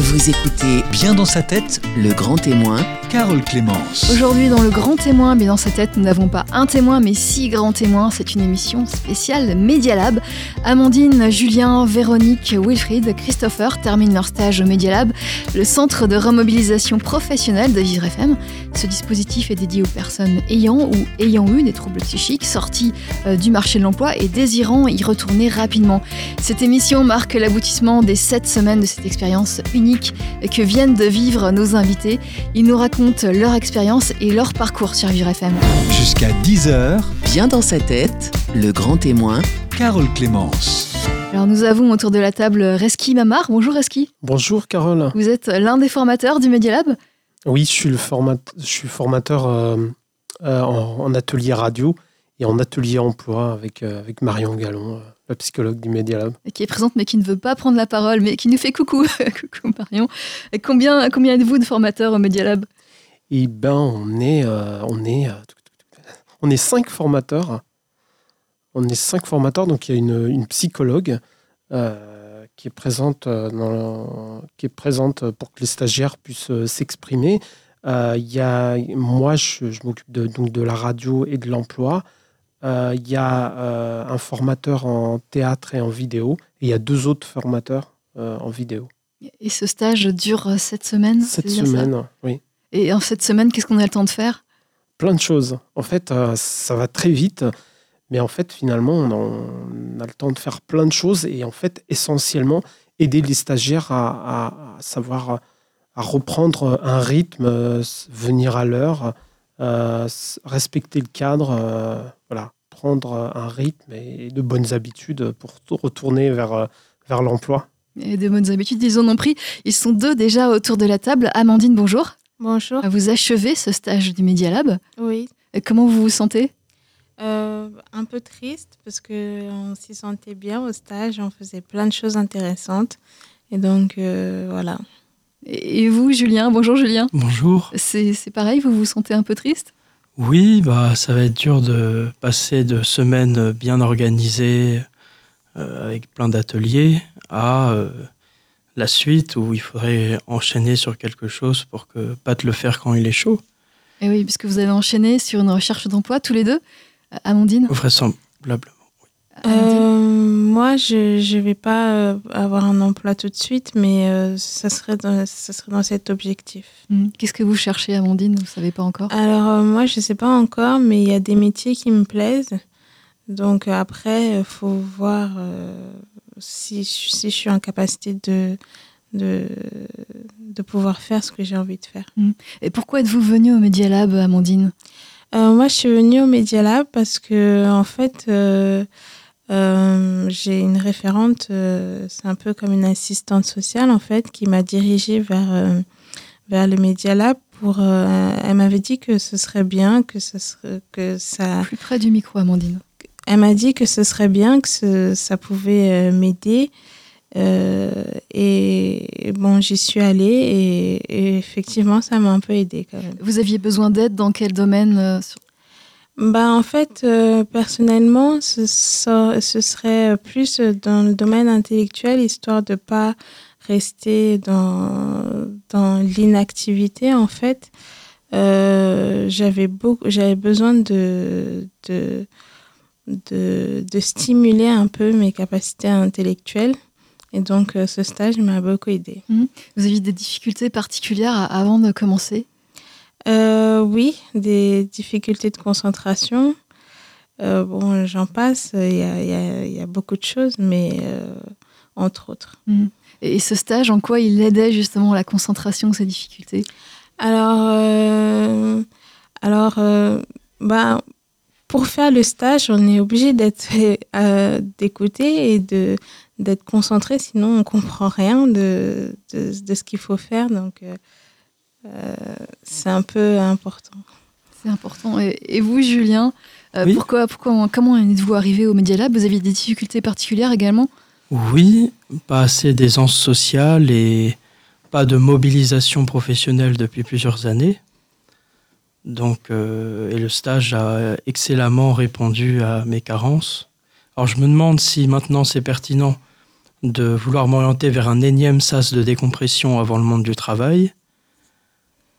Vous écoutez Bien dans sa tête, Le Grand Témoin Carole Clémence. Aujourd'hui, dans le grand témoin, mais dans sa tête, nous n'avons pas un témoin, mais six grands témoins. C'est une émission spéciale Media Lab. Amandine, Julien, Véronique, Wilfried, Christopher terminent leur stage au Media Lab, le centre de remobilisation professionnelle de Vivre FM. Ce dispositif est dédié aux personnes ayant ou ayant eu des troubles psychiques, sortis euh, du marché de l'emploi et désirant y retourner rapidement. Cette émission marque l'aboutissement des sept semaines de cette expérience unique que viennent de vivre nos invités. Ils nous racontent leur expérience et leur parcours sur Vivre FM. Jusqu'à 10h, Bien dans sa tête, Le Grand Témoin Carole Clémence. Alors nous avons autour de la table Reski Mamar. Bonjour Reski. Bonjour Carole. Vous êtes l'un des formateurs du Media Lab. Oui, je suis, le format, je suis formateur euh, euh, en, en atelier radio et en atelier emploi avec, euh, avec Marion Gallon, euh, la psychologue du Media Lab. qui est présente mais qui ne veut pas prendre la parole, mais qui nous fait coucou. coucou Marion. Et combien, combien êtes-vous de formateurs au Media Lab? Et ben, on est, euh, on est, euh, on est cinq formateurs. On est cinq formateurs, donc il y a une, une psychologue euh, qui est présente qui est présente pour que les stagiaires puissent s'exprimer. Il y a moi, je, je m'occupe de, donc de la radio et de l'emploi. Euh, Il y a euh, un formateur en théâtre et en vidéo. Et il y a deux autres formateurs euh, en vidéo. Et ce stage dure sept semaines Cette c'est bien ça semaine, oui. Et en cette semaine, qu'est-ce qu'on a le temps de faire? Plein de choses. En fait, ça va très vite, mais en fait, finalement, on a, on a le temps de faire plein de choses et en fait, essentiellement, aider les stagiaires à, à- à savoir, à reprendre un rythme, venir à l'heure, euh, respecter le cadre, euh, prendre un rythme et de bonnes habitudes pour retourner vers, euh, vers l'emploi. Et de bonnes habitudes, ils en ont pris. Ils sont deux déjà autour de la table. Amandine, bonjour. Bonjour. Vous achevez ce stage du Media Lab. Oui. Et Comment vous vous sentez? Euh, un peu triste parce que on s'y sentait bien au stage, on faisait plein de choses intéressantes. Et donc, euh, voilà. Et et vous, Julien? Bonjour Julien. Bonjour. C'est c'est pareil, vous vous sentez un peu triste? Oui, bah, ça va être dur de passer de semaines bien organisées euh, avec plein d'ateliers à euh, la suite où il faudrait enchaîner sur quelque chose pour que pas te le faire quand il est chaud. Et oui, puisque vous avez enchaîné sur une recherche d'emploi tous les deux. Euh, Amandine, Vraisemblablement. Euh, moi, je ne vais pas euh, avoir un emploi tout de suite, mais euh, ça, serait dans, ça serait dans cet objectif. Hmm. Qu'est-ce que vous cherchez, Amandine? Vous ne savez pas encore? Alors, euh, moi, je ne sais pas encore, mais il y a des métiers qui me plaisent. Donc, après, il faut voir euh, si, si je suis en capacité de, de, de pouvoir faire ce que j'ai envie de faire. Et pourquoi êtes-vous venue au Media Lab, Amandine? Euh, moi, je suis venue au Media Lab parce que, en fait, euh, euh, j'ai une référente, euh, c'est un peu comme une assistante sociale, en fait, qui m'a dirigée vers, euh, vers le Media Lab. Pour, elle m'avait dit que ce serait bien, que, ce serait, que ça. Plus près du micro, Amandine. Elle m'a dit que ce serait bien, que ce- ça pouvait m'aider. Et bon, j'y suis allée et, et effectivement, ça m'a un peu aidée quand même. Vous aviez besoin d'aide dans quel domaine sur- Bah, en fait, euh, personnellement, ce, ce serait plus dans le domaine intellectuel, histoire de pas rester dans, dans l'inactivité, en fait. Euh, j'avais j'avais besoin de, de, de, de stimuler un peu mes capacités intellectuelles. Et donc, euh, ce stage m'a beaucoup aidé. Vous aviez des difficultés particulières avant de commencer? Euh, oui, des difficultés de concentration. Euh, bon, j'en passe, il y a, il y a- il y a beaucoup de choses, mais euh, entre autres. Et ce stage, en quoi il aidait justement la concentration, ces difficultés? Alors, alors bah, pour faire le stage, on est obligé d'être d'écouter et de d'être concentré, sinon on comprend rien de, de, de ce qu'il faut faire. Donc, c'est un peu important. C'est important. Et, et vous, Julien, euh, Oui. pourquoi, pourquoi, comment êtes-vous arrivé au Media Lab? Vous aviez des difficultés particulières également? Oui, pas assez d'aisance sociale et pas de mobilisation professionnelle depuis plusieurs années. Donc, euh, et le stage a excellemment répondu à mes carences. Alors, je me demande si maintenant c'est pertinent de vouloir m'orienter vers un énième sas de décompression avant le monde du travail.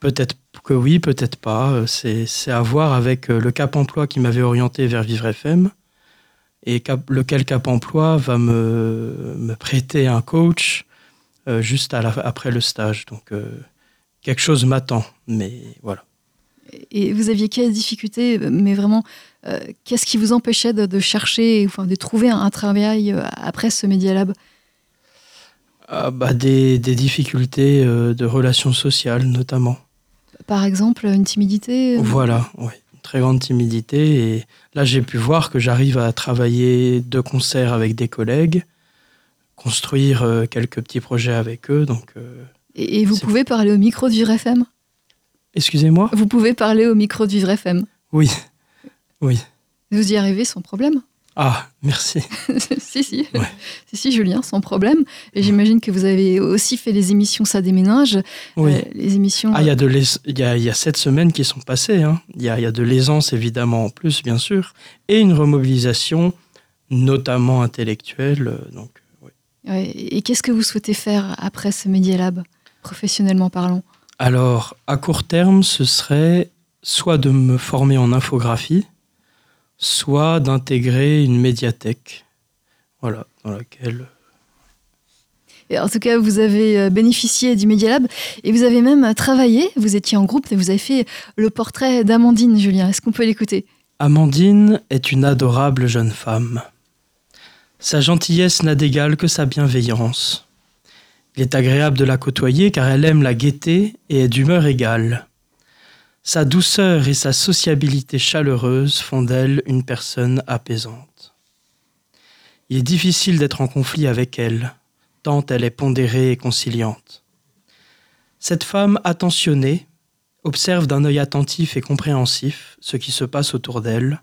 Peut-être que oui, peut-être pas. Euh, c'est à voir avec euh, le Cap Emploi qui m'avait orienté vers Vivre FM et cap- lequel Cap Emploi va me, me prêter un coach euh, juste à la- après le stage. Donc euh, quelque chose m'attend, mais voilà. Et vous aviez quelles difficultés, mais vraiment, euh, qu'est-ce qui vous empêchait de, de chercher, enfin, de trouver un, un travail après ce Media Lab? Ah, bah, des, des difficultés de relations sociales notamment. Par exemple, une timidité euh, Voilà, oui. Une très grande timidité. Et là, j'ai pu voir que j'arrive à travailler de concert avec des collègues, construire euh, quelques petits projets avec eux. Donc, euh, Et, et vous pouvez parler au micro de Vivre FM excusez-moi? Vous pouvez parler au micro de Vivre FM. Oui, oui. Vous y arrivez sans problème Ah, merci. si, si. Ouais. si, si, Julien, sans problème. Et j'imagine que vous avez aussi fait les émissions Ça déménage. Oui. Euh, les émissions. Ah, il y, a il y, a, il y a sept semaines qui sont passées. hein. Il y, a, y a de l'aisance, évidemment, en plus, bien sûr, et une remobilisation, notamment intellectuelle. euh, Donc. Ouais, Et qu'est-ce que vous souhaitez faire après ce Media Lab, professionnellement parlant? Alors, à court terme, ce serait soit de me former en infographie, soit d'intégrer une médiathèque. Voilà, dans laquelle. Et En tout cas, vous avez euh, bénéficié du Media Lab et vous avez même euh, travaillé. Vous étiez en groupe et vous avez fait le portrait d'Amandine, Julien. Est-ce qu'on peut l'écouter? Amandine est une adorable jeune femme. Sa gentillesse n'a d'égal que sa bienveillance. Il est agréable de la côtoyer car elle aime la gaieté et est d'humeur égale. Sa douceur et sa sociabilité chaleureuse font d'elle une personne apaisante. Il est difficile d'être en conflit avec elle, tant elle est pondérée et conciliante. Cette femme attentionnée observe d'un œil attentif et compréhensif ce qui se passe autour d'elle,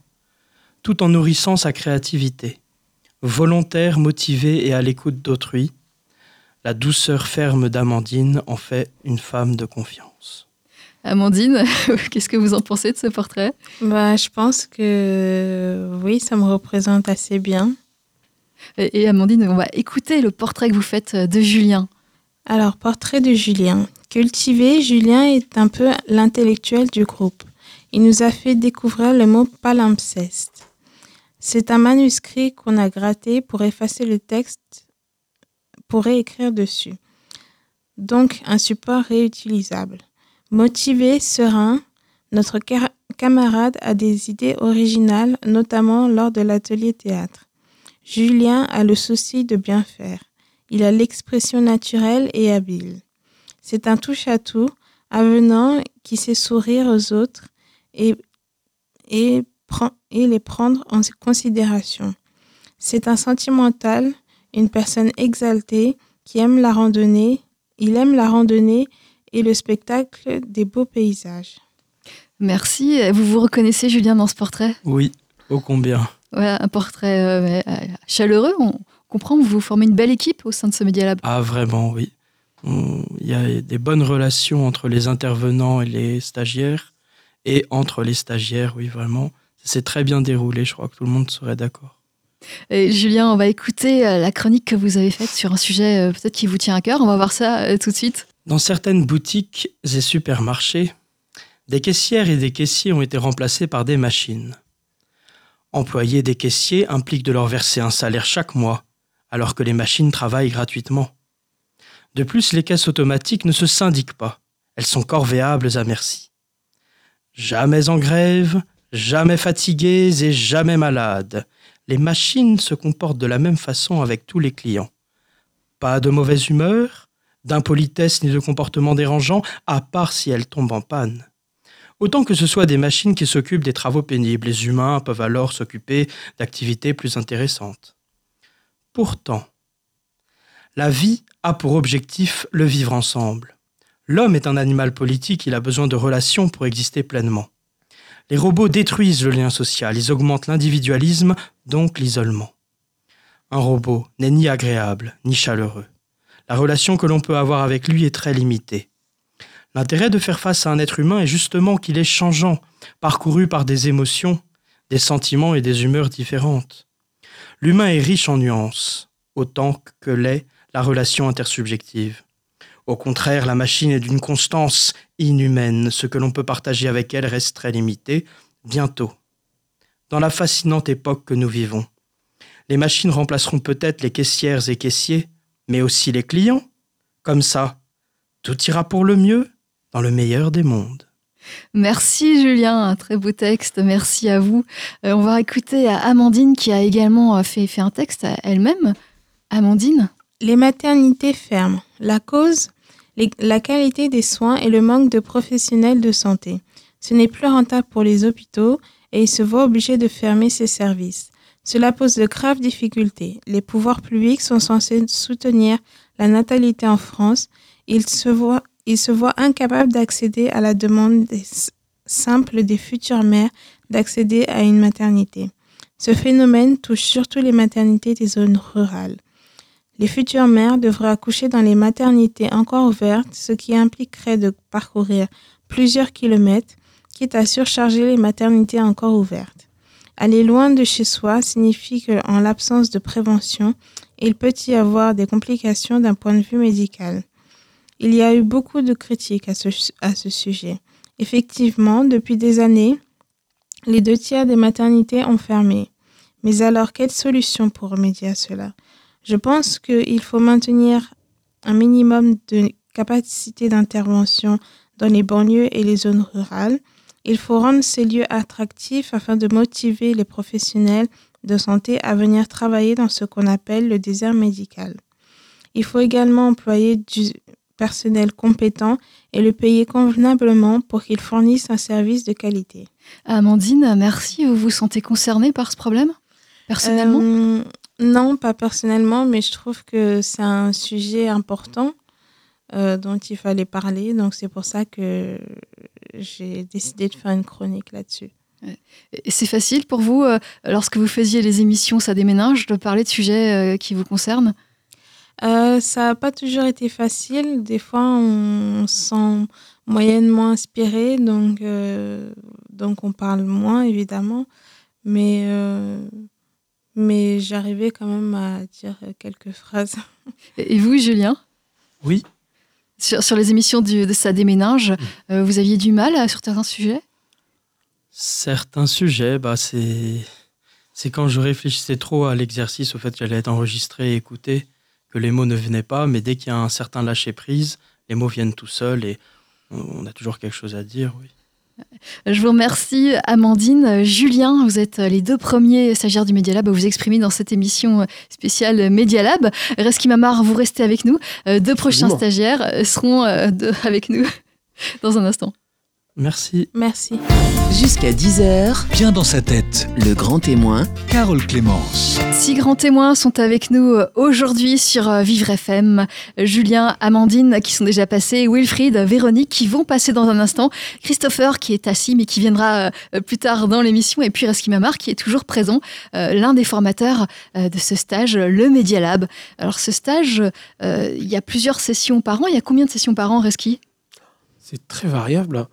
tout en nourrissant sa créativité. Volontaire, motivée et à l'écoute d'autrui, la douceur ferme d'Amandine en fait une femme de confiance. Amandine, qu'est-ce que vous en pensez de ce portrait? Bah, je pense que oui, ça me représente assez bien. et, et Amandine, on va écouter le portrait que vous faites euh, de Julien. Alors, portrait de Julien. Cultivé, Julien est un peu l'intellectuel du groupe. Il nous a fait découvrir le mot palimpseste. C'est un manuscrit qu'on a gratté pour effacer le texte, pour réécrire dessus. Donc, un support réutilisable. Motivé, serein, notre camarade a des idées originales, notamment lors de l'atelier théâtre. Julien a le souci de bien faire. Il a l'expression naturelle et habile. C'est un touche-à-tout, avenant qui sait sourire aux autres et, et, prend- et les prendre en considération. C'est un sentimental, une personne exaltée qui aime la randonnée. Il aime la randonnée et le spectacle des beaux paysages. Merci. Vous vous reconnaissez, Julien, dans ce portrait? Oui, ô combien. Ouais, un portrait euh, euh, chaleureux. On comprend que vous formez une belle équipe au sein de ce Media Lab. Ah, vraiment, oui. Il y a des bonnes relations entre les intervenants et les stagiaires, et entre les stagiaires, oui, vraiment. C'est très bien déroulé, je crois que tout le monde serait d'accord. Et Julien, on va écouter euh, la chronique que vous avez faite sur un sujet peut-être qui vous tient à cœur. On va voir ça tout de suite. Dans certaines boutiques et supermarchés, des caissières et des caissiers ont été remplacés par des machines. Employer des caissiers implique de leur verser un salaire chaque mois, alors que les machines travaillent gratuitement. De plus, les caisses automatiques ne se syndiquent pas. Elles sont corvéables à merci. Jamais en grève, jamais fatiguées et jamais malades. Les machines se comportent de la même façon avec tous les clients. Pas de mauvaise humeur, d'impolitesse ni de comportement dérangeant, à part si elles tombent en panne. Autant que ce soit des machines qui s'occupent des travaux pénibles, les humains peuvent alors s'occuper d'activités plus intéressantes. Pourtant, la vie a pour objectif le vivre ensemble. L'homme est un animal politique, il a besoin de relations pour exister pleinement. Les robots détruisent le lien social, ils augmentent l'individualisme, donc l'isolement. Un robot n'est ni agréable, ni chaleureux. La relation que l'on peut avoir avec lui est très limitée. L'intérêt de faire face à un être humain est justement qu'il est changeant, parcouru par des émotions, des sentiments et des humeurs différentes. L'humain est riche en nuances. autant que l'est la relation intersubjective. Au contraire, la machine est d'une constance inhumaine. Ce que l'on peut partager avec elle reste très limité, bientôt. Dans la fascinante époque que nous vivons, les machines remplaceront peut-être les caissières et caissiers, mais aussi les clients. Comme ça, tout ira pour le mieux dans le meilleur des mondes. Merci Julien, un très beau texte, merci à vous. Euh, on va écouter Amandine qui a également euh, fait, fait un texte elle-même. Amandine? Les maternités ferment. La cause? La qualité des soins et le manque de professionnels de santé. Ce n'est plus rentable pour les hôpitaux et ils se voient obligés de fermer ces services. Cela pose de graves difficultés. Les pouvoirs publics sont censés soutenir la natalité en France. Ils se voient incapables d'accéder à la demande simple des futures mères d'accéder à une maternité. Ce phénomène touche surtout les maternités des zones rurales. Les futures mères devraient accoucher dans les maternités encore ouvertes, ce qui impliquerait de parcourir plusieurs kilomètres, quitte à surcharger les maternités encore ouvertes. Aller loin de chez soi signifie qu'en l'absence de prévention, il peut y avoir des complications d'un point de vue médical. Il y a eu beaucoup de critiques à ce, sujet. Effectivement, depuis des années, les deux tiers des maternités ont fermé. Mais alors, quelle solution pour remédier à cela? Je pense qu'il faut maintenir un minimum de capacité d'intervention dans les banlieues et les zones rurales. Il faut rendre ces lieux attractifs afin de motiver les professionnels de santé à venir travailler dans ce qu'on appelle le désert médical. Il faut également employer du, personnel compétent et le payer convenablement pour qu'il fournisse un service de qualité. Amandine, merci. Vous vous sentez concernée par ce problème Personnellement? Euh, Non, pas personnellement, mais je trouve que c'est un sujet important dont il fallait parler. Donc c'est pour ça que j'ai décidé de faire une chronique là-dessus. C'est facile pour vous, euh, lorsque vous faisiez les émissions Ça déménage, de parler de sujets qui vous concernent? Euh, ça n'a pas toujours été facile. Des fois, on se sent moyennement inspiré, donc, euh, donc on parle moins, évidemment. Mais, euh, mais j'arrivais quand même à dire quelques phrases. Et vous, Julien? Oui. Sur, sur, les émissions de Ça déménage, mm. vous aviez du mal sur certains sujets? Certains sujets, bah, c'est, c'est quand je réfléchissais trop à l'exercice, au fait qu'elle allait être enregistrée et écoutée que les mots ne venaient pas, mais dès qu'il y a un certain lâcher-prise, les mots viennent tout seuls et on a toujours quelque chose à dire, oui. Je vous remercie, Amandine. Julien, vous êtes les deux premiers stagiaires du Media Lab à vous exprimer dans cette émission spéciale Media Lab. Reski Mamar, vous restez avec nous. Euh, deux prochains stagiaires seront euh, avec nous dans un instant. Merci. Merci. Jusqu'à 10h. Bien dans sa tête. Le grand témoin. Carole Clémence. Six grands témoins sont avec nous euh, aujourd'hui sur euh, Vivre FM. Julien, Amandine qui sont déjà passés, Wilfried, Véronique qui vont passer dans un instant, Christopher qui est assis mais qui viendra euh, plus tard dans l'émission et puis Reski Mamar qui est toujours présent, l'un des formateurs de ce stage, le Media Lab. Alors ce stage, il y a plusieurs sessions par an. Il y a combien de sessions par an, Reski C'est très variable.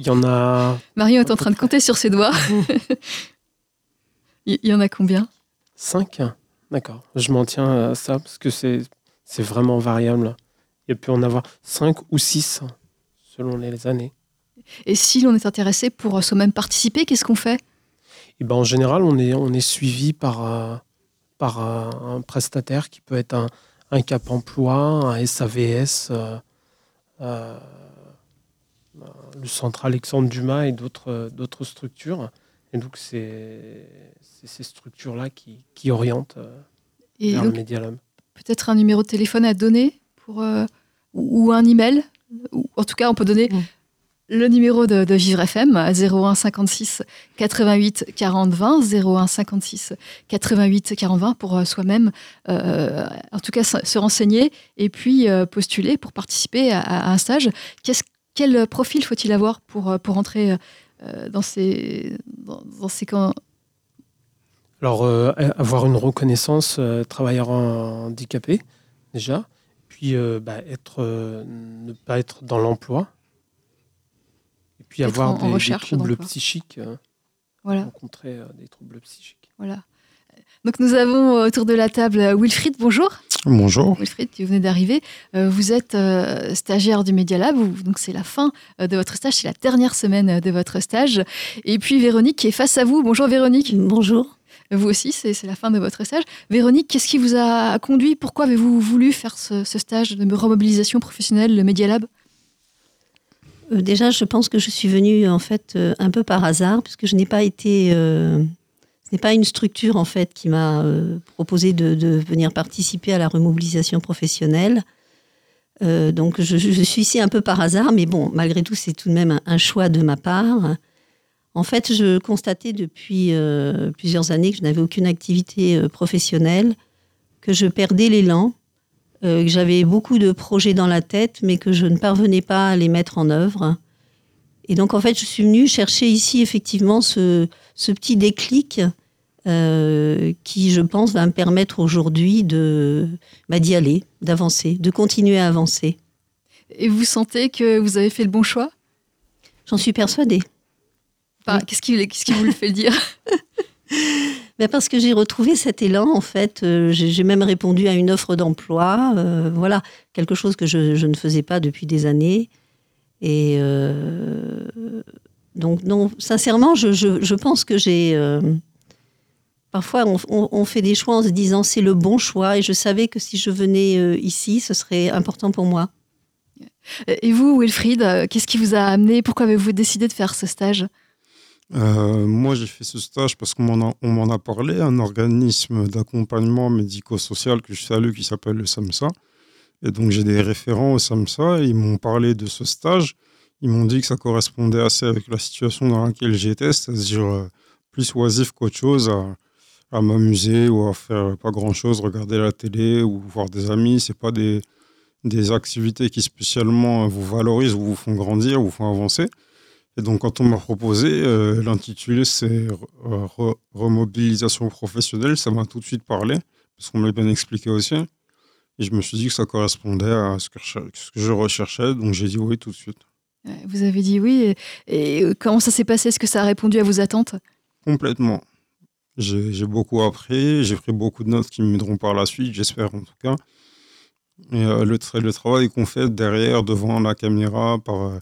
Il y en a. Marion est en train de compter sur ses doigts. Il y en a combien? Cinq. D'accord. Je m'en tiens à ça parce que c'est, vraiment variable. Il peut en avoir cinq ou six selon les années. Et si l'on est intéressé pour soi-même participer, qu'est-ce qu'on fait? Et eh ben, En général, on est, on est suivi par, euh, par euh, un prestataire qui peut être un, un Cap Emploi, un SAVS. Euh, le centre Alexandre Dumas et d'autres, d'autres structures. Et donc, c'est, ces structures-là qui, qui orientent euh, vers le Media Lab. Peut-être un numéro de téléphone à donner pour, euh, ou, un email. Ou, en tout cas, on peut donner mm. le numéro de, Vivre FM à 01 56 88 40 20. 01 56 88 40 20 pour euh, soi-même, en tout cas, se renseigner et puis postuler pour participer à, à un stage. Qu'est-ce quel profil faut-il avoir pour, euh, pour entrer euh, dans ces, dans, ces camps? Alors, euh, avoir une reconnaissance travailleur handicapé, déjà. Puis, bah, être, ne pas être dans l'emploi. Et puis, avoir des, troubles psychiques. voilà. Rencontrer des troubles psychiques. Voilà. Donc nous avons euh, autour de la table euh, Wilfried, bonjour. Bonjour. Wilfried, tu venez d'arriver. Euh, vous êtes stagiaire du Media Lab, donc c'est la fin de votre stage, c'est la dernière semaine de votre stage. Et puis Véronique qui est face à vous. Bonjour Véronique. Bonjour. Vous aussi, c'est la fin de votre stage. Véronique, qu'est-ce qui vous a conduit? Pourquoi avez-vous voulu faire ce, stage de remobilisation professionnelle, le Media Lab? Déjà, je pense que je suis venue en fait un peu par hasard, puisque je n'ai pas été n'est pas une structure en fait qui m'a euh, proposé de, venir participer à la remobilisation professionnelle. Euh, donc je, suis ici un peu par hasard, mais bon, malgré tout, c'est tout de même un, choix de ma part. En fait, je constatais depuis euh, plusieurs années que je n'avais aucune activité professionnelle, que je perdais l'élan, que j'avais beaucoup de projets dans la tête, mais que je ne parvenais pas à les mettre en œuvre. Et donc, en fait, je suis venue chercher ici effectivement ce, ce petit déclic euh, qui, je pense, va me permettre aujourd'hui de bah, d'y aller, d'avancer, de continuer à avancer. Et vous sentez que vous avez fait le bon choix? J'en suis persuadée. Qu'est-ce qui, qui, vous le fait dire? Ben Parce que j'ai retrouvé cet élan, en fait. Euh, j'ai même répondu à une offre d'emploi. Euh, voilà, quelque chose que je, je, ne faisais pas depuis des années. Et donc, non, sincèrement, je, je, je pense que j'ai Parfois, on, fait des choix en se disant c'est le bon choix et je savais que si je venais euh, ici, ce serait important pour moi. Et vous, Wilfried, euh, qu'est-ce qui vous a amené? Pourquoi avez-vous décidé de faire ce stage? Euh, Moi, j'ai fait ce stage parce qu'on m'en a, parlé, un organisme d'accompagnement médico-social que je salue qui s'appelle le SAMSA. Et donc, j'ai des référents au SAMSA. ils m'ont parlé de ce stage. Ils m'ont dit que ça correspondait assez avec la situation dans laquelle j'étais, c'est-à-dire plus oisif qu'autre chose à m'amuser ou à faire pas grand chose, regarder la télé ou voir des amis. C'est pas des, des activités qui spécialement vous valorisent ou vous font grandir ou vous font avancer. Et donc, quand on m'a proposé, euh, l'intitulé c'est remobilisation professionnelle, ça m'a tout de suite parlé, parce qu'on m'a bien expliqué aussi. Et je me suis dit que ça correspondait à ce que, ce que je recherchais, donc j'ai dit oui tout de suite. Vous avez dit oui. Et, et comment ça s'est passé? Est-ce que ça a répondu à vos attentes? Complètement. J'ai beaucoup appris, j'ai pris beaucoup de notes qui m'aideront par la suite, j'espère en tout cas. Et euh, le, travail qu'on fait derrière, devant la caméra, euh,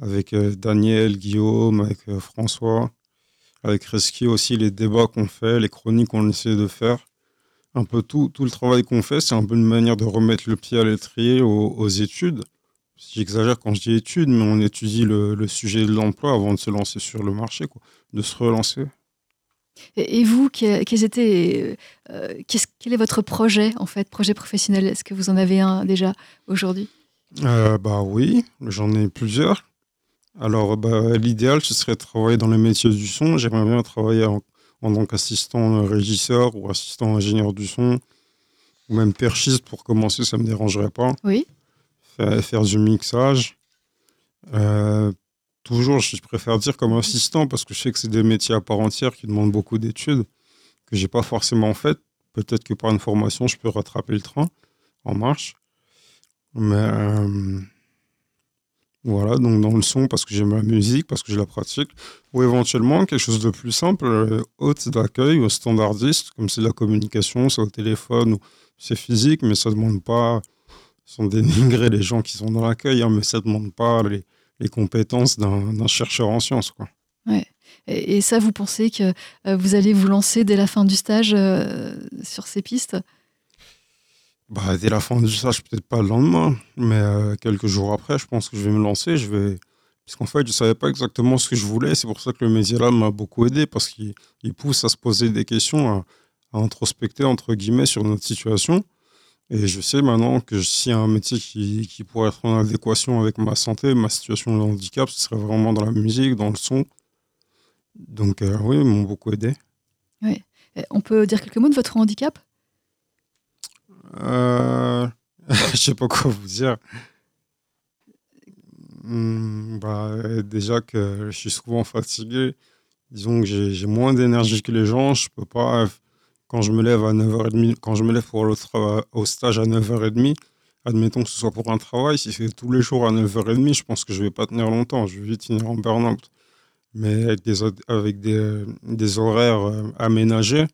avec euh, Daniel, Guillaume, avec François, avec Reski aussi, les débats qu'on fait, les chroniques qu'on essaie de faire, un peu tout, tout le travail qu'on fait, c'est un peu une manière de remettre le pied à l'étrier aux, études. J'exagère quand je dis études, mais on étudie le, le sujet de l'emploi avant de se lancer sur le marché, quoi, de se relancer. Et, vous, quels étaient, euh, quel est votre projet, en fait, projet professionnel? Est-ce que vous en avez un déjà aujourd'hui? Euh, Bah oui, j'en ai plusieurs. Alors, bah, l'idéal, ce serait de travailler dans les métiers du son. J'aimerais bien travailler en, tant qu'assistant régisseur ou assistant ingénieur du son, ou même perchiste pour commencer, ça ne me dérangerait pas. Oui. Faire, faire du mixage. Euh, toujours, je préfère dire comme assistant parce que je sais que c'est des métiers à part entière qui demandent beaucoup d'études que j'ai pas forcément faites. Peut-être que par une formation, je peux rattraper le train en marche. Mais euh, voilà, donc dans le son, parce que j'aime la musique, parce que je la pratique, ou éventuellement quelque chose de plus simple, euh, hôte d'accueil ou standardiste, comme c'est de la communication, c'est au téléphone, c'est physique, mais ça demande pas, sans dénigrer les gens qui sont dans l'accueil, hein, mais ça demande pas les, les compétences d'un chercheur en sciences. Quoi. Ouais. Et, ça, vous pensez que euh, vous allez vous lancer dès la fin du stage euh, sur ces pistes? Bah, Dès la fin du stage, peut-être pas le lendemain, mais euh, quelques jours après, je pense que je vais me lancer. Je vais... Puisqu'en fait, je ne savais pas exactement ce que je voulais. C'est pour ça que le média là m'a beaucoup aidé, parce qu'il pousse à se poser des questions, à, à introspecter, entre guillemets, sur notre situation. Et je sais maintenant que s'il y a un métier qui, qui, pourrait être en adéquation avec ma santé, ma situation de handicap, ce serait vraiment dans la musique, dans le son. Donc euh, oui, ils m'ont beaucoup aidé. Oui. On peut dire quelques mots de votre handicap? Euh, Je sais pas quoi vous dire. Hmm, bah, déjà que je suis souvent fatigué. Disons que j'ai moins d'énergie que les gens. Je peux pas quand je me lève à 9h30, quand je me lève pour le au stage à 9h30, admettons que ce soit pour un travail, si c'est tous les jours à 9h30, je pense que je vais pas tenir longtemps, je vais vite finir en burn-out. Mais avec des, avec des, des horaires euh, aménagés,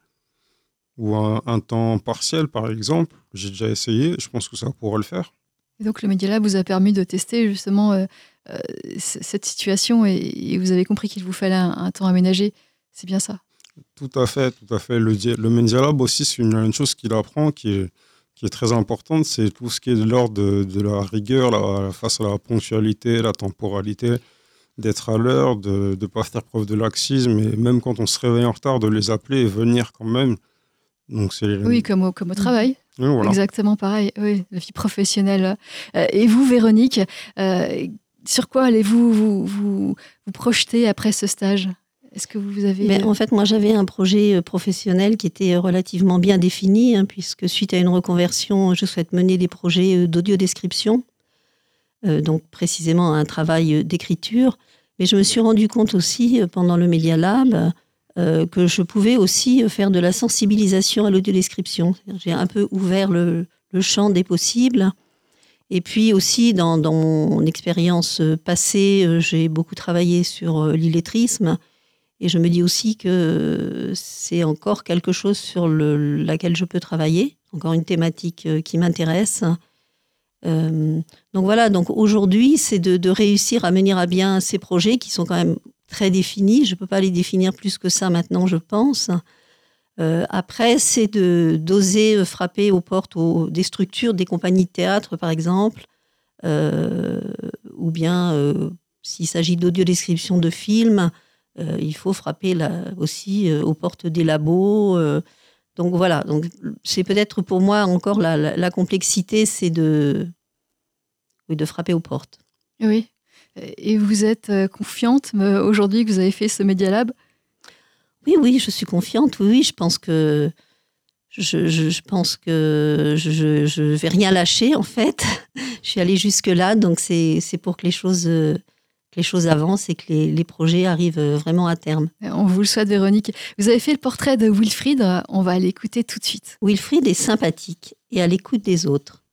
ou un, temps partiel, par exemple. J'ai déjà essayé, je pense que ça pourrait le faire. Et donc le Media Lab vous a permis de tester justement euh, euh, cette situation et, vous avez compris qu'il vous fallait un temps aménagé. C'est bien ça? Tout à fait, tout à fait. Le, le Media Lab aussi, c'est une, une chose qu'il apprend qui est, qui est très importante, c'est tout ce qui est de l'ordre de, de la rigueur la- face à la ponctualité, la temporalité, d'être à l'heure, de ne pas faire preuve de laxisme, et même quand on se réveille en retard, de les appeler et venir quand même. Donc Oui, comme au, comme au travail. Oui, voilà. Exactement pareil. Oui, la vie professionnelle. Euh, et vous, Véronique, euh, sur quoi allez-vous vous, vous, vous projeter après ce stage? Ben, en fait, moi, j'avais un projet euh, professionnel qui était relativement bien défini, hein, puisque suite à une reconversion, je souhaite mener des projets euh, d'audiodescription, euh, donc précisément un travail euh, d'écriture. Mais je me suis rendu compte aussi, euh, pendant le Media Lab, euh, que je pouvais aussi euh, faire de la sensibilisation à l'audiodescription. J'ai un peu ouvert le, champ des possibles. Et puis aussi, dans, dans mon expérience euh, passée, euh, j'ai beaucoup travaillé sur euh, l'illettrisme. Et je me dis aussi que c'est encore quelque chose sur le, laquelle je peux travailler, encore une thématique euh, qui m'intéresse. Euh, donc voilà, donc aujourd'hui, c'est de, réussir à mener à bien ces projets qui sont quand même très définis. Je ne peux pas les définir plus que ça maintenant, je pense. Euh, après, c'est de d'oser frapper aux portes des structures, des compagnies de théâtre, par exemple, ou bien s'il s'agit d'audiodescription de films, euh, il faut frapper là, aussi euh, aux portes des labos. euh. donc voilà, donc c'est peut-être pour moi encore la, la- la complexité, c'est de, oui, de frapper aux portes. Oui. Et vous êtes confiante aujourd'hui que vous avez fait ce Media Lab? Oui, oui, je suis confiante. Oui, oui, je pense que je, je- je pense que je, je vais rien lâcher en fait. je suis allée jusque là, donc c'est pour que les choses les choses avancent et que les, les projets arrivent euh, vraiment à terme. On vous le souhaite, Véronique. Vous avez fait le portrait de Wilfried. euh, On va l'écouter tout de suite. Wilfried est sympathique et à l'écoute des autres.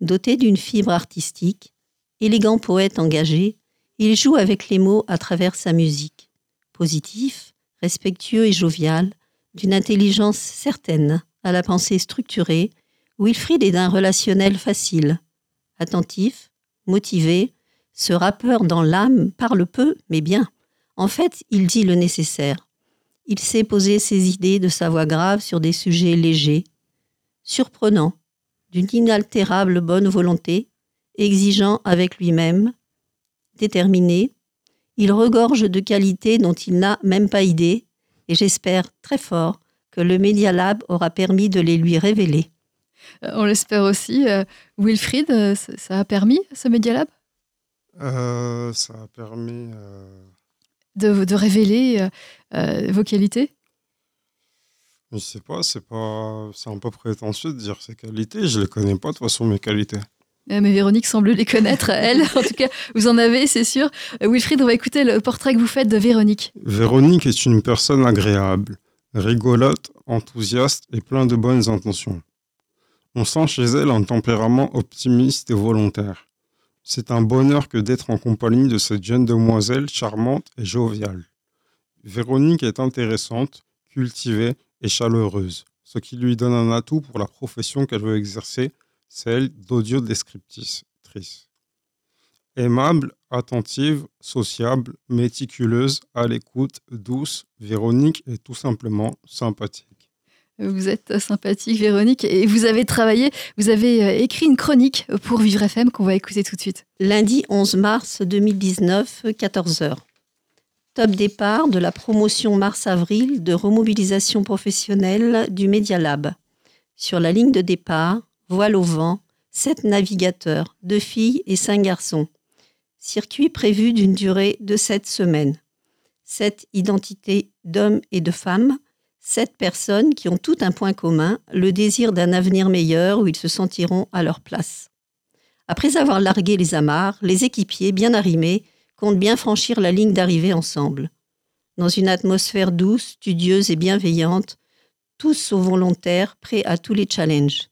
Doté d'une fibre artistique, élégant poète engagé, il joue avec les mots à travers sa musique. Positif, respectueux et jovial, d'une intelligence certaine, à la pensée structurée, Wilfried est d'un relationnel facile. Attentif, motivé, ce rappeur dans l'âme parle peu, mais bien. En fait, il dit le nécessaire. Il sait poser ses idées de sa voix grave sur des sujets légers, surprenants, d'une inaltérable bonne volonté, exigeant avec lui-même, déterminé. Il regorge de qualités dont il n'a même pas idée, et j'espère très fort que le Media Lab aura permis de les lui révéler. Euh, On l'espère aussi. Euh, Wilfried, euh, ça a permis ce Media Lab? Euh, ça a permis. euh, de, de révéler euh, vos qualités? Je sais pas, c'est pas, c'est un peu prétentieux de dire ses qualités. Je les connais pas de toute façon mes qualités. Mais Véronique semble les connaître, elle. En tout cas, vous en avez, c'est sûr. Wilfried, on va écouter le portrait que vous faites de Véronique. Véronique est une personne agréable, rigolote, enthousiaste et plein de bonnes intentions. On sent chez elle un tempérament optimiste et volontaire. C'est un bonheur que d'être en compagnie de cette jeune demoiselle charmante et joviale. Véronique est intéressante, cultivée et chaleureuse, ce qui lui donne un atout pour la profession qu'elle veut exercer, celle d'audiodescriptrice. Aimable, attentive, sociable, méticuleuse, à l'écoute, douce, Véronique est tout simplement sympathique. Vous êtes sympathique, Véronique, et vous avez travaillé, vous avez euh, écrit une chronique pour Vivre FM qu'on va écouter tout de suite. Lundi 11 mars 2019, 14h. Top départ de la promotion mars-avril de remobilisation professionnelle du Media Lab. Sur la ligne de départ, voile au vent, sept navigateurs, deux filles et cinq garçons. Circuit prévu d'une durée de sept semaines. Sept identités d'hommes et de femmes, sept personnes qui ont tout un point commun, le désir d'un avenir meilleur où ils se sentiront à leur place. Après avoir largué les amarres, les équipiers, bien arrimés, comptent bien franchir la ligne d'arrivée ensemble. Dans une atmosphère douce, studieuse et bienveillante, tous sont volontaires, prêts à tous les challenges.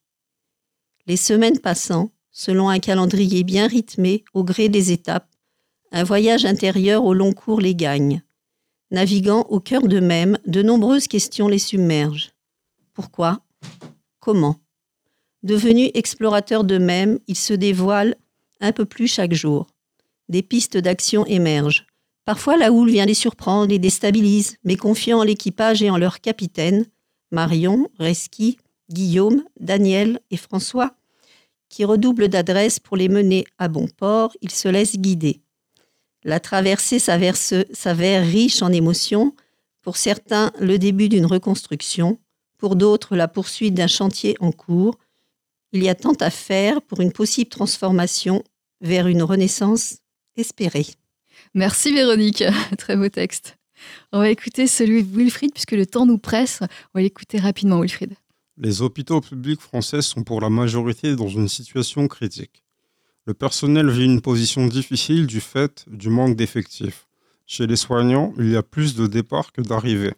Les semaines passant, selon un calendrier bien rythmé au gré des étapes, un voyage intérieur au long cours les gagne. Naviguant au cœur d'eux-mêmes, de nombreuses questions les submergent. Pourquoi? Comment? Devenus explorateurs d'eux-mêmes, ils se dévoilent un peu plus chaque jour. Des pistes d'action émergent. Parfois, la houle vient les surprendre, les déstabilise, mais confiant en l'équipage et en leur capitaine, Marion, Reski, Guillaume, Daniel et François, qui redoublent d'adresse pour les mener à bon port, ils se laissent guider. La traversée s'avère riche en émotions, pour certains le début d'une reconstruction, pour d'autres la poursuite d'un chantier en cours. Il y a tant à faire pour une possible transformation vers une renaissance espérée. Merci Véronique, très beau texte. On va écouter celui de Wilfried puisque le temps nous presse. On va l'écouter rapidement Wilfried. Les hôpitaux publics français sont pour la majorité dans une situation critique. Le personnel vit une position difficile du fait du manque d'effectifs. Chez les soignants, il y a plus de départs que d'arrivées.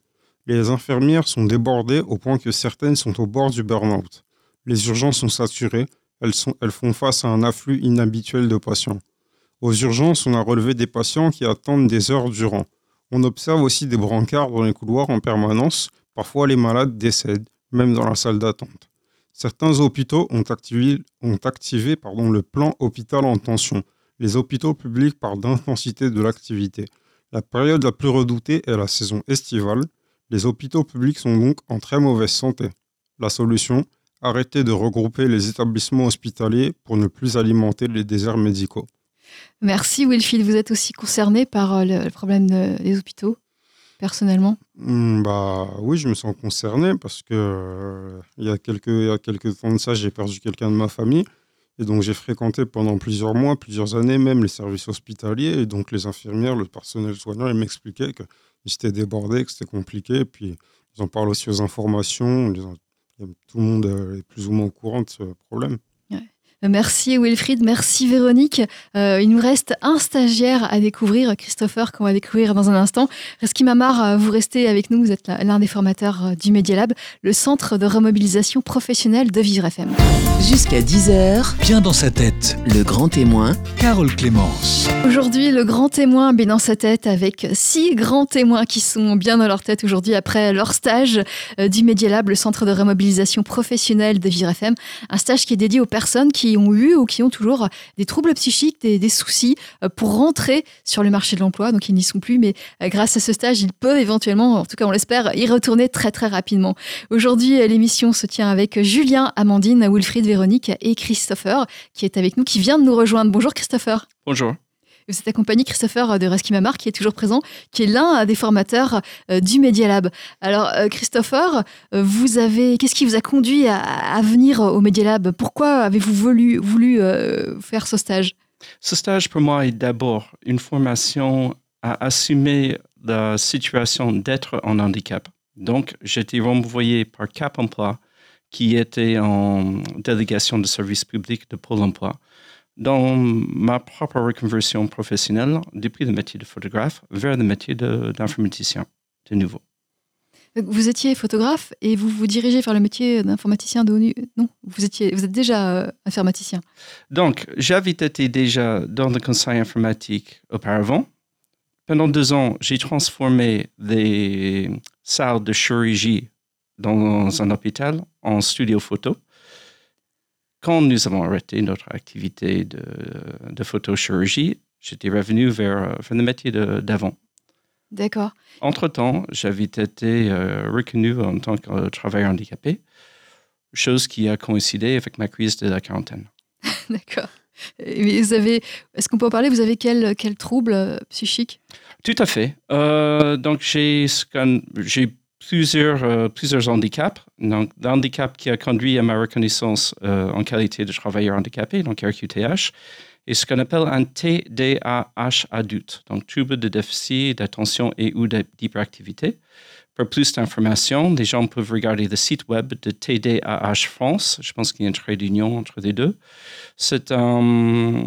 Les infirmières sont débordées au point que certaines sont au bord du burn-out. Les urgences sont saturées, elles, elles font face à un afflux inhabituel de patients. Aux urgences, on a relevé des patients qui attendent des heures durant. On observe aussi des brancards dans les couloirs en permanence. Parfois, les malades décèdent, même dans la salle d'attente. Certains hôpitaux ont activé, le plan hôpital en tension. Les hôpitaux publics parlent d'intensité de l'activité. La période la plus redoutée est la saison estivale. Les hôpitaux publics sont donc en très mauvaise santé. La solution Arrêter de regrouper les établissements hospitaliers pour ne plus alimenter les déserts médicaux. Merci Wilfield. Vous êtes aussi concerné par euh, le problème des hôpitaux, personnellement Hmm, bah oui, je me sens concerné parce que euh, il, y a quelques, temps de ça, j'ai perdu quelqu'un de ma famille. Et donc j'ai fréquenté pendant plusieurs mois, plusieurs années même les services hospitaliers. Et donc les infirmières, le personnel soignant, ils m'expliquaient qu'ils étaient débordés, que c'était compliqué. Puis ils en parlent aussi aux informations. Tout le monde est plus ou moins au courant de ce problème. Merci Wilfried, merci Véronique. Euh, il nous reste un stagiaire à découvrir, Christopher, qu'on va découvrir dans un instant. Reski Mamar, euh, vous restez avec nous, vous êtes l'un des formateurs euh, du Media Lab, le centre de remobilisation professionnelle de Vivre FM. Jusqu'à 10h, Bien dans sa tête, le grand témoin, Carole Clémence. Aujourd'hui, le grand témoin bien dans sa tête avec six grands témoins qui sont bien dans leur tête aujourd'hui après leur stage du Media Lab, le centre de remobilisation professionnelle de Vivre FM. Un stage qui est dédié aux personnes qui ont eu ou qui ont toujours des troubles psychiques, des, des soucis euh, pour rentrer sur le marché de l'emploi. Donc ils n'y sont plus, mais euh, grâce à ce stage, ils peuvent éventuellement, en tout cas on l'espère, y retourner très très rapidement. Aujourd'hui, euh, l'émission se tient avec Julien, Amandine, Wilfried, Véronique et Christopher qui est avec nous, qui vient de nous rejoindre. Bonjour Christopher. Bonjour. Vous êtes accompagné Christopher de Reski Mamar, qui est toujours présent, qui est l'un des formateurs euh, du Media Lab. Alors, euh, Christopher, euh, vous avez, qu'est-ce qui vous a conduit à, venir au Media Lab? Pourquoi avez-vous voulu, euh, faire ce stage? Ce stage pour moi est d'abord une formation à assumer la situation d'être en handicap. Donc, été renvoyé par Cap Emploi, qui était en délégation de service public de Pôle emploi, dans ma propre reconversion professionnelle depuis le métier de photographe vers le métier d'informaticien, de, nouveau. Vous étiez photographe et vous vous dirigez vers le métier d'informaticien de haut nu- Non, vous, étiez, vous êtes déjà euh, informaticien. Donc, j'avais été déjà dans le conseil informatique auparavant. Pendant deux ans, j'ai transformé les salles de chirurgie dans un hôpital en studio photo. Quand nous avons arrêté notre activité de, de photochirurgie, j'étais revenu vers, euh, vers le métier d'avant. D'accord. Entre-temps, j'avais été euh, reconnu en tant que travailleur handicapé, chose qui a coïncidé avec ma crise de la quarantaine. D'accord. Vous avez, est-ce qu'on peut en parler? Vous avez quel, quel trouble euh, psychique? Tout à fait. Euh, donc, j'ai plusieurs, euh, plusieurs handicaps. Donc, l'handicap qui a conduit à ma reconnaissance en qualité de travailleur handicapé, donc RQTH, et ce qu'on appelle un TDAH adulte, donc trouble de déficit d'attention et ou d'hyperactivité. Pour plus d'informations, les gens peuvent regarder le site web de TDAH France. Je pense qu'il y a un trait d'union entre les deux. C'est un,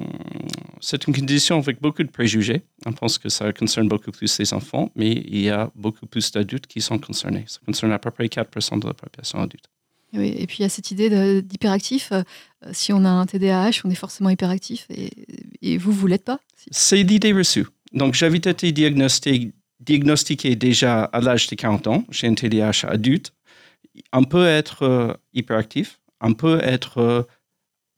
c'est une condition avec beaucoup de préjugés. On pense que ça concerne beaucoup plus les enfants, mais il y a beaucoup plus d'adultes qui sont concernés. Ça concerne à peu près 4% de la population adulte. Oui, et puis il y a cette idée d'hyperactif. euh, si on a un TDAH, on est forcément hyperactif et, et vous, vous l'êtes pas? C'est l'idée reçue. Donc, j'avais été diagnostiqué, diagnostiqué déjà à l'âge de 40 ans. J'ai un TDAH adulte. on peut être euh, hyperactif, on peut être euh,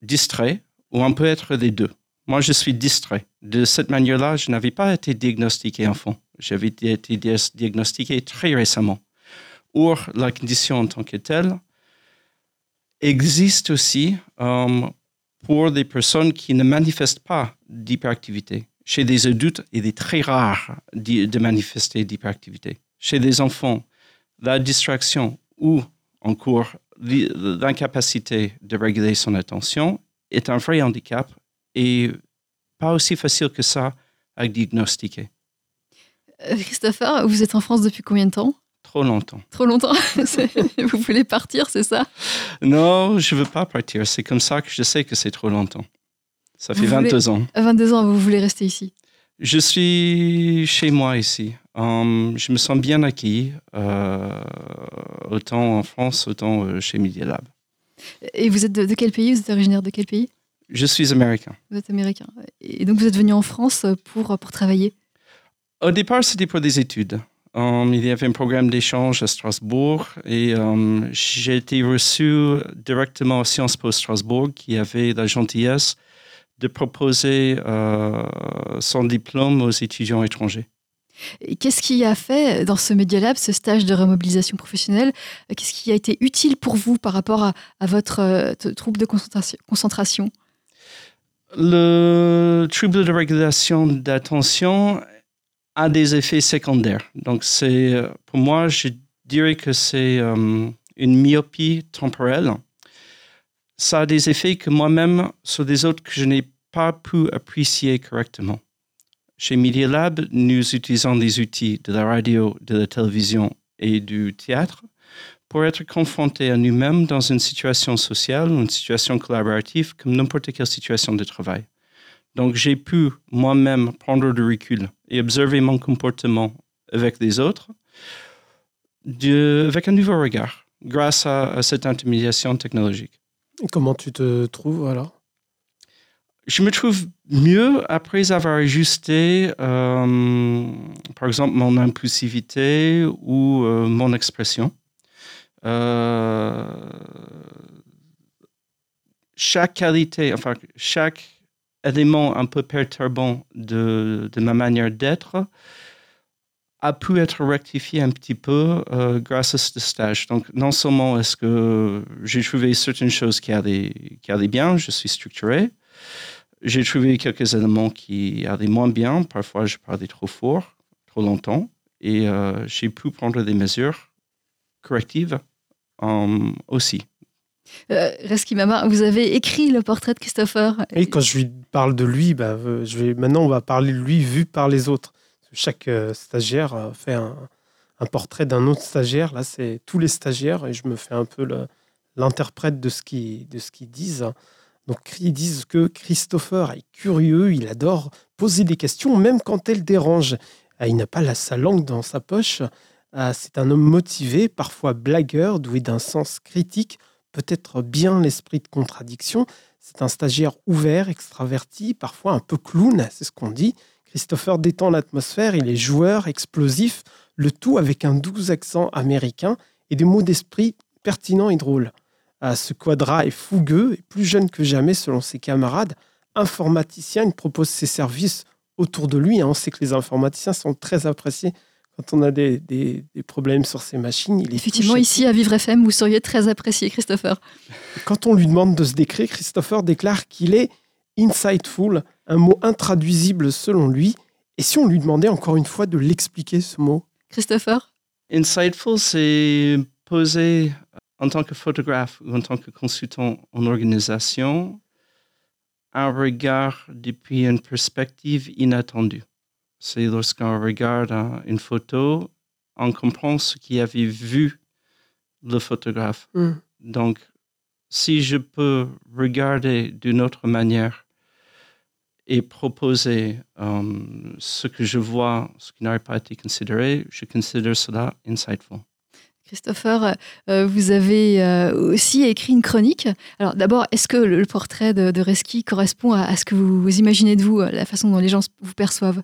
distrait ou on peut être les deux. Moi, je suis distrait. De cette manière-là, je n'avais pas été diagnostiqué enfant. J'avais été diagnostiqué très récemment. Or, la condition en tant que telle existe aussi euh, pour des personnes qui ne manifestent pas d'hyperactivité. Chez des adultes, il est très rare de manifester d'hyperactivité. Chez des enfants, la distraction ou encore l'incapacité de réguler son attention est un vrai handicap et pas aussi facile que ça à diagnostiquer. Euh, Christopher, vous êtes en France depuis combien de temps? Trop longtemps. Trop longtemps Vous voulez partir, c'est ça? Non, je ne veux pas partir. C'est comme ça que je sais que c'est trop longtemps. Ça fait 22 ans. 22 ans, vous voulez rester ici? Je suis chez moi ici. Hum, je me sens bien acquis, euh, autant en France, autant euh, chez Media Lab. Et vous êtes de, quel pays? Vous êtes originaire de quel pays? Je suis américain. Vous êtes américain. Et donc vous êtes venu en France pour, pour travailler? Au départ, c'était pour des études. Hum, il y avait un programme d'échange à Strasbourg et hum, j'ai été reçu directement à Sciences Po Strasbourg qui avait la gentillesse de proposer euh, son diplôme aux étudiants étrangers. Qu'est-ce qui a fait dans ce Media Lab, ce stage de remobilisation professionnelle, qu'est-ce qui a été utile pour vous par rapport à, votre euh, trouble de concentration? Le trouble de régulation d'attention a des effets secondaires. Donc, c'est, euh, pour moi, je dirais que c'est euh, une myopie temporelle. Ça a des effets que moi-même, sur des autres, que je n'ai pas pu apprécier correctement. Chez Media Lab, nous utilisons des outils de la radio, de la télévision et du théâtre pour être confrontés à nous-mêmes dans une situation sociale ou une situation collaborative comme n'importe quelle situation de travail. Donc j'ai pu moi-même prendre du recul et observer mon comportement avec les autres avec un nouveau regard grâce à, cette intermédiation technologique. Comment tu te trouves alors? Je me trouve mieux après avoir ajusté, euh, par exemple, mon impulsivité ou euh, mon expression. Euh, chaque qualité, enfin, chaque élément un peu perturbant de, de ma manière d'être a pu être rectifié un petit peu grâce à ce stage. Donc, non seulement est-ce que j'ai trouvé certaines choses qui allaient, qui allaient bien, je suis structuré, j'ai trouvé quelques éléments qui allaient moins bien. Parfois, je parlais trop fort, trop longtemps. Et euh, j'ai pu prendre des mesures correctives euh, aussi. Euh, Reski Mama, vous avez écrit le portrait de Christopher. Et quand je lui parle de lui, bah, euh, je vais, maintenant on va parler de lui vu par les autres. Chaque stagiaire fait un, portrait d'un autre stagiaire. Là, c'est tous les stagiaires et je me fais un peu l'interprète de ce qu'ils disent. Donc ils disent que Christopher est curieux, il adore poser des questions, même quand elles dérangent. Ah, il n'a pas sa langue dans sa poche. Ah, c'est un homme motivé, parfois blagueur, doué d'un sens critique, peut-être bien l'esprit de contradiction. C'est un stagiaire ouvert, extraverti, parfois un peu clown, c'est ce qu'on dit. Christopher détend l'atmosphère, il est joueur, explosif, le tout avec un doux accent américain et des mots d'esprit pertinents et drôles ce quadra est fougueux et plus jeune que jamais selon ses camarades. Informaticien, il propose ses services autour de lui. Hein. On sait que les informaticiens sont très appréciés quand on a des, problèmes sur ces machines. Il Effectivement, ici à Vivre FM, vous seriez très apprécié, Christopher. Quand on lui demande de se décrire, Christopher déclare qu'il est insightful, un mot intraduisible selon lui. Et si on lui demandait encore une fois de l'expliquer, ce mot? Christopher? Insightful, c'est poser en tant que photographe ou en tant que consultant en organisation, un regard depuis une perspective inattendue. C'est lorsqu'on regarde une photo, on comprend ce qui avait vu le photographe. Mm. Donc, si je peux regarder d'une autre manière et proposer euh, ce que je vois, ce qui n'a pas été considéré, je considère cela insightful. Christopher, euh, vous avez euh, aussi écrit une chronique. Alors d'abord, est-ce que le portrait de, Reski correspond à, ce que vous, imaginez de vous, la façon dont les gens vous perçoivent?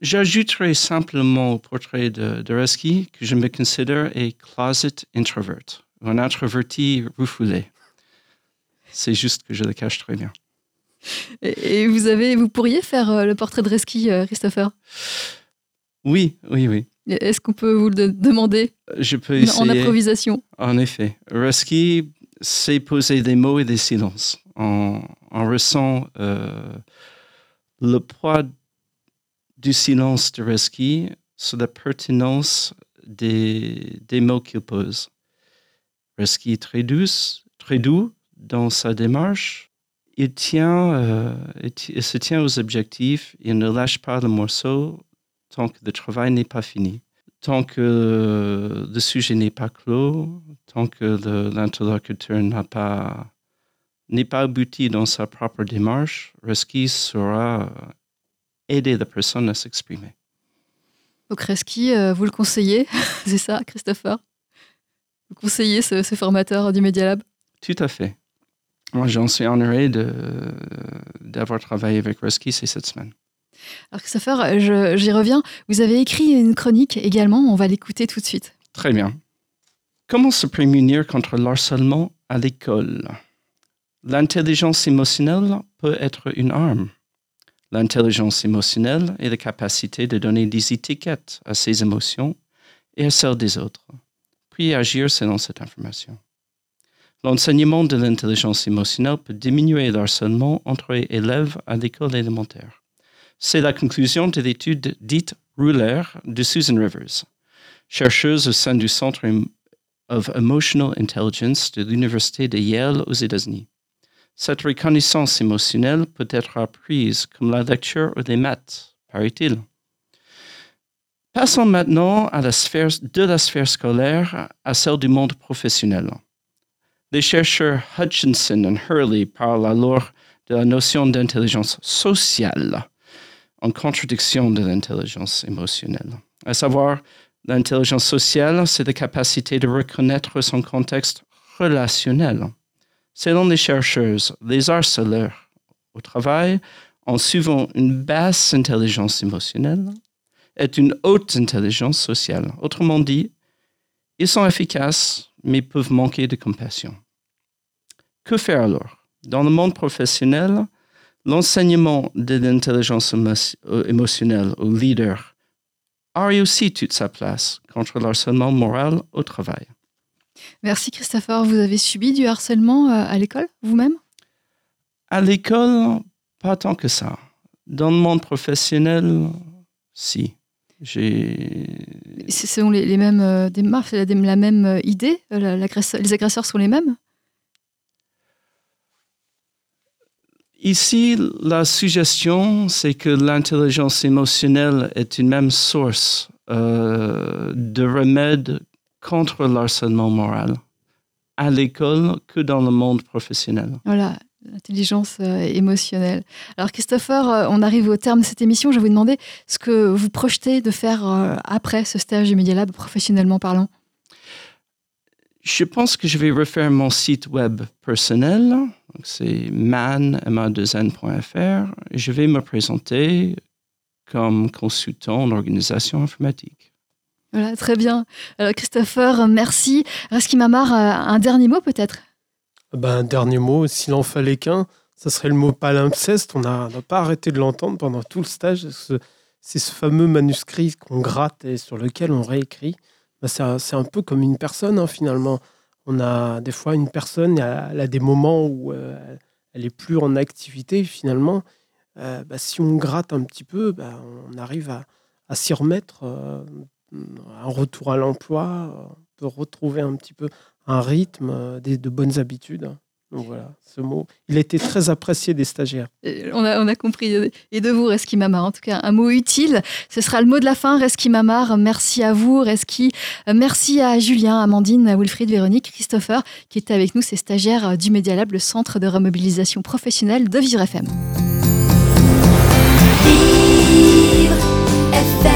J'ajouterai simplement au portrait de, Reski que je me considère un closet introvert. un introverti refoulé. C'est juste que je le cache très bien. Et, vous, avez, vous pourriez faire euh, le portrait de Reski, euh, Christopher? Oui, oui, oui. Est-ce qu'on peut vous le de- demander? Je peux en improvisation En effet. Reski sait poser des mots et des silences. On, on ressent euh, le poids du silence de Reski sur la pertinence des, des mots qu'il pose. Reski est très douce, très doux dans sa démarche. Il, tient, euh, il ti- il se tient aux objectifs. Il ne lâche pas le morceau tant que le travail n'est pas fini tant que le sujet n'est pas clos, tant que l'interlocuteur n'a pas n'est pas abouti dans sa propre démarche, Reski saura aider la personne à s'exprimer. Donc Reski, euh, vous le conseillez, c'est ça, Christopher? Vous conseillez ce, ce formateur du Media Lab? Tout à fait. Moi, j'en suis honoré d'avoir travaillé avec Reski ces cette semaine. Alors Christopher, j'y reviens. Vous avez écrit une chronique également, on va l'écouter tout de suite. Très bien. Comment se prémunir contre l'harcèlement à l'école? L'intelligence émotionnelle peut être une arme. L'intelligence émotionnelle est la capacité de donner des étiquettes à ses émotions et à celles des autres, puis agir selon cette information. L'enseignement de l'intelligence émotionnelle peut diminuer le harcèlement entre élèves à l'école élémentaire. C'est la conclusion de l'étude dite Ruler de Susan Rivers chercheuse au sein du Centre of Emotional Intelligence de l'Université de Yale aux États-Unis. Cette reconnaissance émotionnelle peut être apprise comme la lecture ou les maths, paraît-il. Passons maintenant à la sphère, de la sphère scolaire à celle du monde professionnel. Les chercheurs Hutchinson et Hurley parlent alors de la notion d'intelligence sociale en contradiction de l'intelligence émotionnelle, à savoir L'intelligence sociale, c'est la capacité de reconnaître son contexte relationnel. Selon les chercheuses, les harceleurs au travail ont souvent une basse intelligence émotionnelle et une haute intelligence sociale. Autrement dit, ils sont efficaces, mais peuvent manquer de compassion. Que faire alors? Dans le monde professionnel, l'enseignement de l'intelligence euh, émotionnelle aux leaders a aussi toute sa place contre le harcèlement moral au travail? Merci Christopher, vous avez subi du harcèlement euh, à l'école vous-même? À l'école, pas tant que ça. Dans le monde professionnel, si. J'ai. Ce sont les, les mêmes euh, démarches, c'est la, la même idée la- Les agresseurs sont les mêmes? Ici, la suggestion, c'est que l'intelligence émotionnelle est une même source euh, de remède contre le harcèlement moral à l'école que dans le monde professionnel. Voilà, l'intelligence euh, émotionnelle. Alors Christopher, euh, on arrive au terme de cette émission. Je vais vous demander ce que vous projetez de faire euh, après ce stage du Media Lab, professionnellement parlant. Je pense que je vais refaire mon site web personnel. Donc, C'est man.ma2n.fr. Je vais me présenter comme consultant en organisation informatique. Voilà, très bien. Alors Christopher, merci. Reski Mamar, euh, un dernier mot peut-être? Ben, un dernier mot, s'il en fallait qu'un, ça serait le mot palimpseste. On n'a pas arrêté de l'entendre pendant tout le stage. Ce- C'est ce fameux manuscrit qu'on gratte et sur lequel on réécrit. Ben, c'est un- c'est un peu comme une personne, hein, finalement. On a des fois une personne, elle a des moments où euh, elle est plus en activité, finalement. Euh, ben, si on gratte un petit peu, ben, on arrive à, s'y remettre. euh, un retour à l'emploi, on peut retrouver un petit peu un rythme, de bonnes habitudes. Donc voilà, ce mot, il a été très apprécié des stagiaires. Euh, on a, compris. Et de vous, Reski Mamar, en tout cas, un mot utile. Ce sera le mot de la fin, Reski Mamar. Merci à vous, Reski. Euh, merci à Julien, Amandine, Wilfried, Véronique, Christopher, qui étaient avec nous, ces stagiaires euh, du Media Lab, le centre de remobilisation professionnelle de Vivre FM. Vivre FM.